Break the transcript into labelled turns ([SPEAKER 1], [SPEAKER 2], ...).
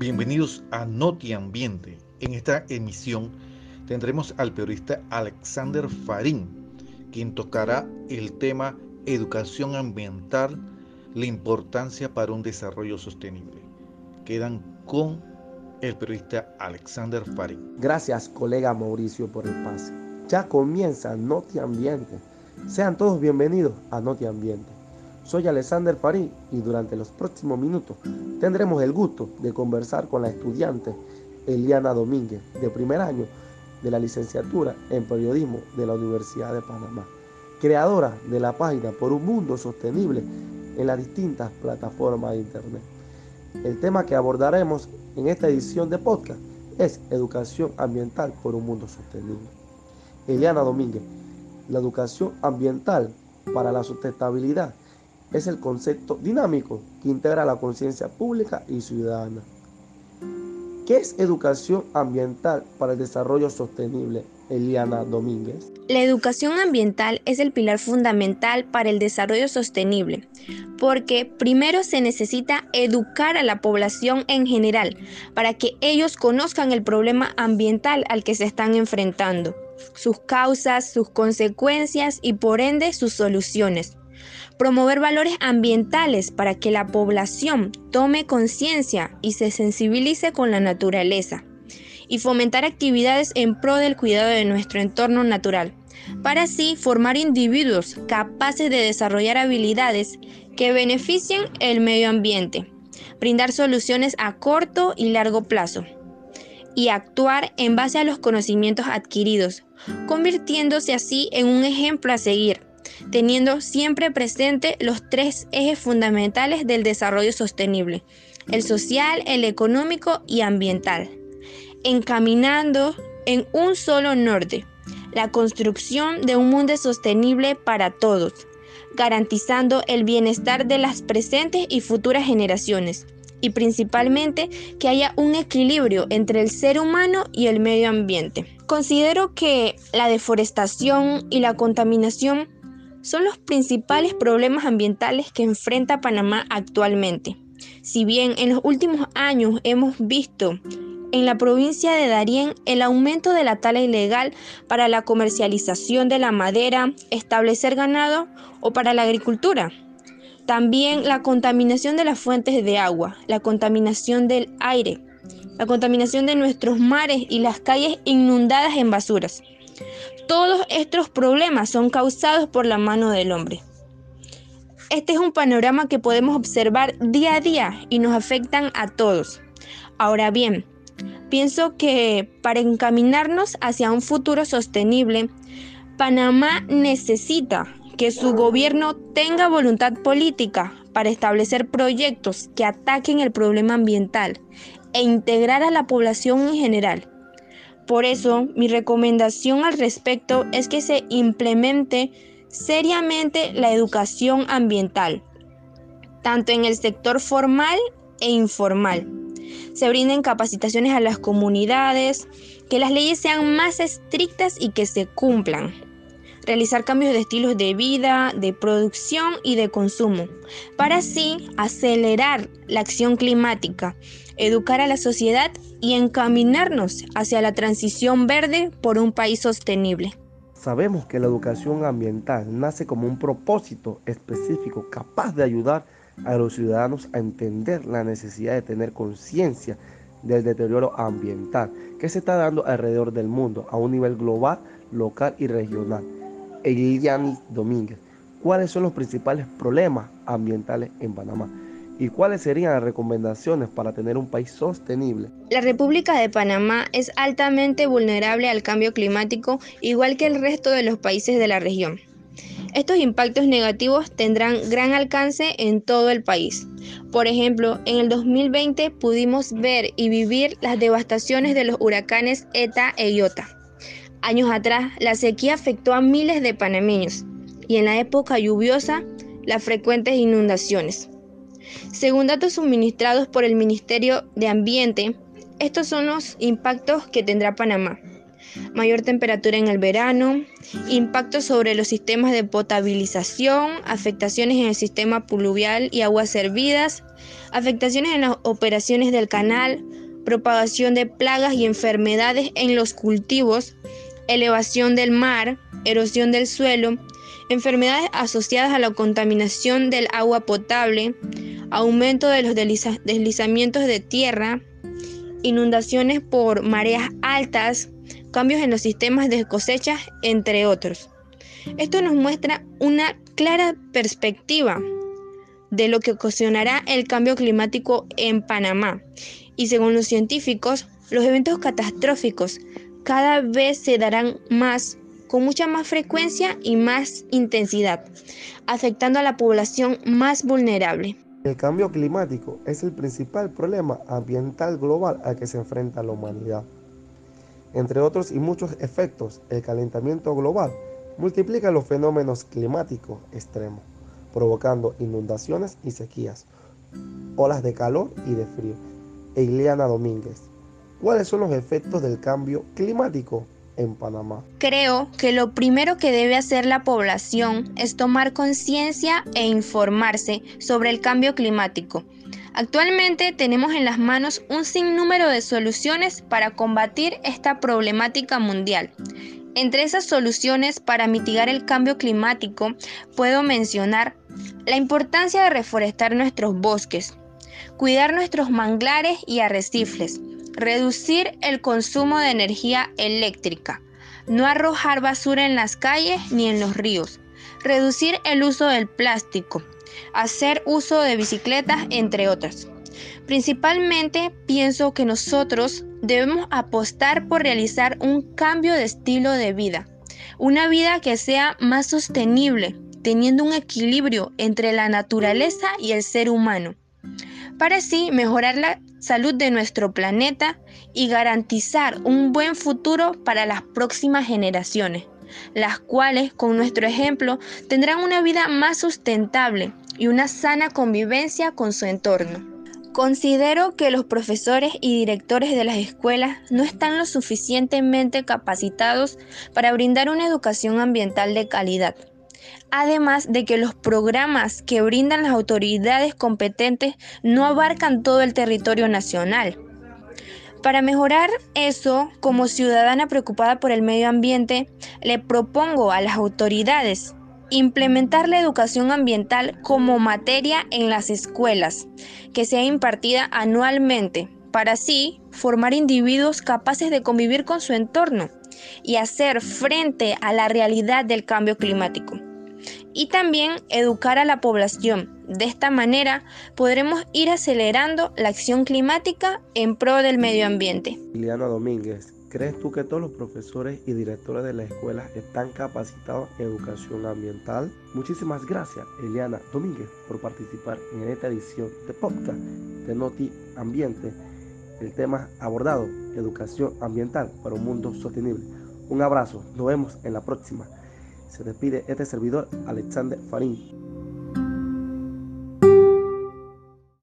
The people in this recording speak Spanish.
[SPEAKER 1] Bienvenidos a Noti Ambiente. En esta emisión tendremos al periodista Alexander Farín, quien tocará el tema educación ambiental, la importancia para un desarrollo sostenible. Quedan con el periodista Alexander Farín.
[SPEAKER 2] Gracias, colega Mauricio, por el pase. Ya comienza Noti Ambiente. Sean todos bienvenidos a Noti Ambiente. Soy Alexander Farín y durante los próximos minutos tendremos el gusto de conversar con la estudiante Eliana Domínguez, de primer año de la licenciatura en periodismo de la Universidad de Panamá, creadora de la página Por un Mundo Sostenible en las distintas plataformas de Internet. El tema que abordaremos en esta edición de podcast es Educación Ambiental por un Mundo Sostenible. Eliana Domínguez, la educación ambiental para la sustentabilidad es el concepto dinámico que integra la conciencia pública y ciudadana. ¿Qué es educación ambiental para el desarrollo sostenible, Eliana Domínguez?
[SPEAKER 3] La educación ambiental es el pilar fundamental para el desarrollo sostenible, porque primero se necesita educar a la población en general para que ellos conozcan el problema ambiental al que se están enfrentando, sus causas, sus consecuencias y por ende sus soluciones promover valores ambientales para que la población tome conciencia y se sensibilice con la naturaleza, y fomentar actividades en pro del cuidado de nuestro entorno natural, para así formar individuos capaces de desarrollar habilidades que beneficien el medio ambiente, brindar soluciones a corto y largo plazo, y actuar en base a los conocimientos adquiridos, convirtiéndose así en un ejemplo a seguir teniendo siempre presente los tres ejes fundamentales del desarrollo sostenible, el social, el económico y ambiental, encaminando en un solo norte, la construcción de un mundo sostenible para todos, garantizando el bienestar de las presentes y futuras generaciones, y principalmente que haya un equilibrio entre el ser humano y el medio ambiente. Considero que la deforestación y la contaminación son los principales problemas ambientales que enfrenta Panamá actualmente. Si bien en los últimos años hemos visto en la provincia de Darién el aumento de la tala ilegal para la comercialización de la madera, establecer ganado o para la agricultura. También la contaminación de las fuentes de agua, la contaminación del aire, la contaminación de nuestros mares y las calles inundadas en basuras. Todos estos problemas son causados por la mano del hombre. Este es un panorama que podemos observar día a día y nos afectan a todos. Ahora bien, pienso que para encaminarnos hacia un futuro sostenible, Panamá necesita que su gobierno tenga voluntad política para establecer proyectos que ataquen el problema ambiental e integrar a la población en general por eso, mi recomendación al respecto es que se implemente seriamente la educación ambiental, tanto en el sector formal e informal. Se brinden capacitaciones a las comunidades, que las leyes sean más estrictas y que se cumplan. Realizar cambios de estilos de vida, de producción y de consumo, para así acelerar la acción climática, educar a la sociedad y encaminarnos hacia la transición verde por un país sostenible.
[SPEAKER 2] Sabemos que la educación ambiental nace como un propósito específico capaz de ayudar a los ciudadanos a entender la necesidad de tener conciencia del deterioro ambiental que se está dando alrededor del mundo a un nivel global, local y regional. Eliani Domínguez, ¿cuáles son los principales problemas ambientales en Panamá? ¿Y cuáles serían las recomendaciones para tener un país sostenible?
[SPEAKER 3] La República de Panamá es altamente vulnerable al cambio climático, igual que el resto de los países de la región. Estos impactos negativos tendrán gran alcance en todo el país. Por ejemplo, en el 2020 pudimos ver y vivir las devastaciones de los huracanes ETA e IOTA. Años atrás, la sequía afectó a miles de panameños y en la época lluviosa, las frecuentes inundaciones. Según datos suministrados por el Ministerio de Ambiente, estos son los impactos que tendrá Panamá. mayor temperatura en el verano, impactos sobre los sistemas de potabilización, afectaciones en el sistema pluvial y aguas servidas, afectaciones en las operaciones del canal, propagación de plagas y enfermedades en los cultivos, elevación del mar, erosión del suelo, enfermedades asociadas a la contaminación del agua potable, aumento de los deslizamientos de tierra, inundaciones por mareas altas, cambios en los sistemas de cosecha, entre otros. Esto nos muestra una clara perspectiva de lo que ocasionará el cambio climático en Panamá. Y según los científicos, los eventos catastróficos cada vez se darán más, con mucha más frecuencia y más intensidad, afectando a la población más vulnerable.
[SPEAKER 2] El cambio climático es el principal problema ambiental global al que se enfrenta la humanidad. Entre otros y muchos efectos, el calentamiento global multiplica los fenómenos climáticos extremos, provocando inundaciones y sequías, olas de calor y de frío. Eliana Domínguez, ¿cuáles son los efectos del cambio climático en Panamá?
[SPEAKER 3] Creo que lo primero que debe hacer la población es tomar conciencia e informarse sobre el cambio climático. Actualmente tenemos en las manos un sinnúmero de soluciones para combatir esta problemática mundial. Entre esas soluciones para mitigar el cambio climático puedo mencionar la importancia de reforestar nuestros bosques, cuidar nuestros manglares y arrecifes, reducir el consumo de energía eléctrica, no arrojar basura en las calles ni en los ríos, reducir el uso del plástico, hacer uso de bicicletas, entre otras. Principalmente pienso que nosotros debemos apostar por realizar un cambio de estilo de vida, una vida que sea más sostenible, teniendo un equilibrio entre la naturaleza y el ser humano, para así mejorar la salud de nuestro planeta y garantizar un buen futuro para las próximas generaciones, las cuales con nuestro ejemplo tendrán una vida más sustentable y una sana convivencia con su entorno. Considero que los profesores y directores de las escuelas no están lo suficientemente capacitados para brindar una educación ambiental de calidad. Además de que los programas que brindan las autoridades competentes no abarcan todo el territorio nacional. Para mejorar eso, como ciudadana preocupada por el medio ambiente, le propongo a las autoridades implementar la educación ambiental como materia en las escuelas, que sea impartida anualmente, para así formar individuos capaces de convivir con su entorno y hacer frente a la realidad del cambio climático y también educar a la población. De esta manera podremos ir acelerando la acción climática en pro del medio ambiente.
[SPEAKER 2] Liliana Domínguez, ¿crees tú que todos los profesores y directores de las escuelas están capacitados en educación ambiental? Muchísimas gracias, Eliana Domínguez, por participar en esta edición de podcast de Noti Ambiente. El tema abordado, educación ambiental para un mundo sostenible. Un abrazo, nos vemos en la próxima. Se despide este servidor, Alexander Farín.